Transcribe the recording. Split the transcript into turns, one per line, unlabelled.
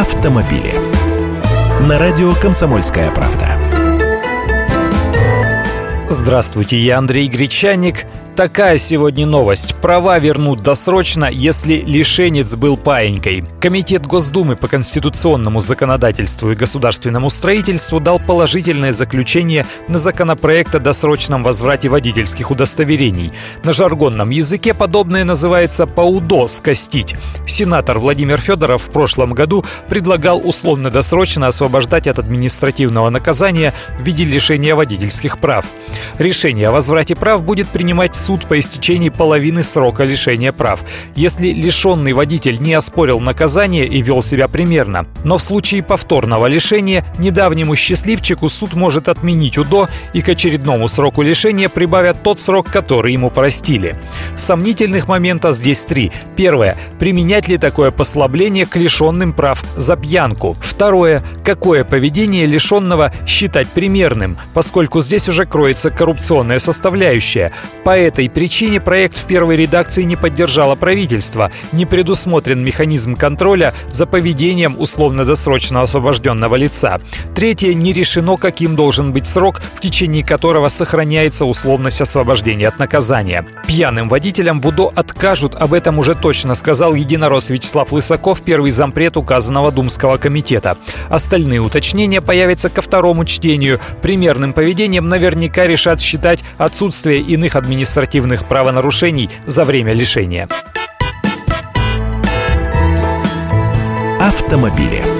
автомобили. На радио «Комсомольская правда».
Здравствуйте, я Андрей Гречаник – такая сегодня новость. Права вернут досрочно, если лишенец был паенькой. Комитет Госдумы по конституционному законодательству и государственному строительству дал положительное заключение на законопроект о досрочном возврате водительских удостоверений. На жаргонном языке подобное называется «паудо» — «скостить». Сенатор Владимир Федоров в прошлом году предлагал условно-досрочно освобождать от административного наказания в виде лишения водительских прав. Решение о возврате прав будет принимать суд по истечении половины срока лишения прав, если лишенный водитель не оспорил наказание и вел себя примерно. Но в случае повторного лишения недавнему счастливчику суд может отменить УДО и к очередному сроку лишения прибавят тот срок, который ему простили. Сомнительных моментов здесь три. Первое. Применять ли такое послабление к лишенным прав за пьянку? Второе. Какое поведение лишенного считать примерным, поскольку здесь уже кроется коррупционная составляющая. По этой причине проект в первой редакции не поддержало правительство. Не предусмотрен механизм контроля за поведением условно-досрочно освобожденного лица. Третье, не решено, каким должен быть срок, в течение которого сохраняется условность освобождения от наказания. Пьяным водителям в УДО откажут, об этом уже точно сказал единорос Вячеслав Лысаков, первый зампред указанного Думского комитета. Остальные уточнения появятся ко второму чтению. Примерным поведением наверняка решат считать отсутствие иных административных правонарушений за время лишения.
Автомобили.